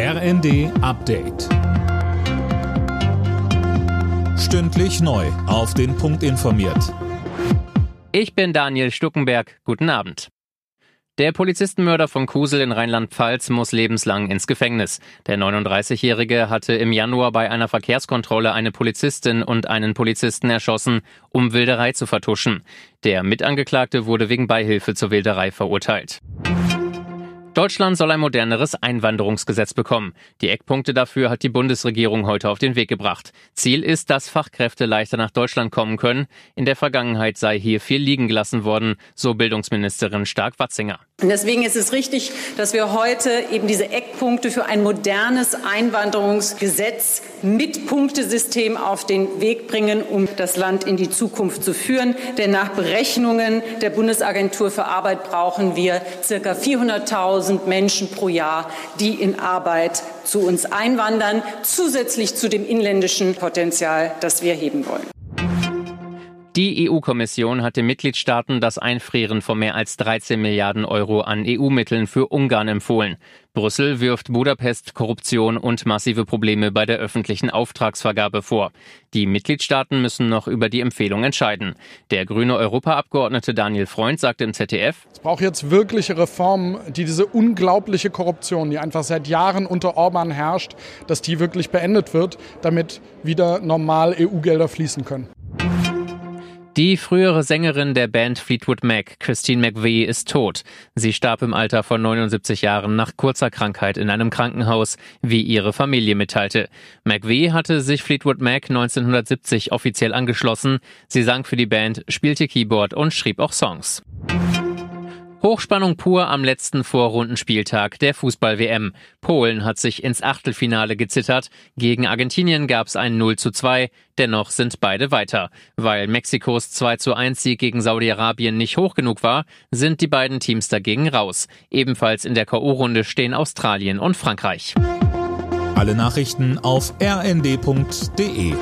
RND Update. Stündlich neu. Auf den Punkt informiert. Ich bin Daniel Stuckenberg. Guten Abend. Der Polizistenmörder von Kusel in Rheinland-Pfalz muss lebenslang ins Gefängnis. Der 39-Jährige hatte im Januar bei einer Verkehrskontrolle eine Polizistin und einen Polizisten erschossen, um Wilderei zu vertuschen. Der Mitangeklagte wurde wegen Beihilfe zur Wilderei verurteilt. Deutschland soll ein moderneres Einwanderungsgesetz bekommen. Die Eckpunkte dafür hat die Bundesregierung heute auf den Weg gebracht. Ziel ist, dass Fachkräfte leichter nach Deutschland kommen können. In der Vergangenheit sei hier viel liegen gelassen worden, so Bildungsministerin Stark-Watzinger. Deswegen ist es richtig, dass wir heute eben diese Eckpunkte für ein modernes Einwanderungsgesetz mit Punktesystem auf den Weg bringen, um das Land in die Zukunft zu führen. Denn nach Berechnungen der Bundesagentur für Arbeit brauchen wir circa 400.000 Menschen pro Jahr, die in Arbeit zu uns einwandern, zusätzlich zu dem inländischen Potenzial, das wir heben wollen. Die EU-Kommission hat den Mitgliedstaaten das Einfrieren von mehr als 13 Milliarden Euro an EU-Mitteln für Ungarn empfohlen. Brüssel wirft Budapest Korruption und massive Probleme bei der öffentlichen Auftragsvergabe vor. Die Mitgliedstaaten müssen noch über die Empfehlung entscheiden. Der grüne Europaabgeordnete Daniel Freund sagte im ZDF, Es braucht jetzt wirkliche Reformen, die diese unglaubliche Korruption, die einfach seit Jahren unter Orban herrscht, dass die wirklich beendet wird, damit wieder normal EU-Gelder fließen können. Die frühere Sängerin der Band Fleetwood Mac, Christine McVie, ist tot. Sie starb im Alter von 79 Jahren nach kurzer Krankheit in einem Krankenhaus, wie ihre Familie mitteilte. McVie hatte sich Fleetwood Mac 1970 offiziell angeschlossen. Sie sang für die Band, spielte Keyboard und schrieb auch Songs. Hochspannung pur am letzten Vorrundenspieltag der Fußball-WM. Polen hat sich ins Achtelfinale gezittert. Gegen Argentinien gab es ein 0 zu 2. Dennoch sind beide weiter. Weil Mexikos 2 zu 1 Sieg gegen Saudi-Arabien nicht hoch genug war, sind die beiden Teams dagegen raus. Ebenfalls in der K.O.-Runde stehen Australien und Frankreich. Alle Nachrichten auf rnd.de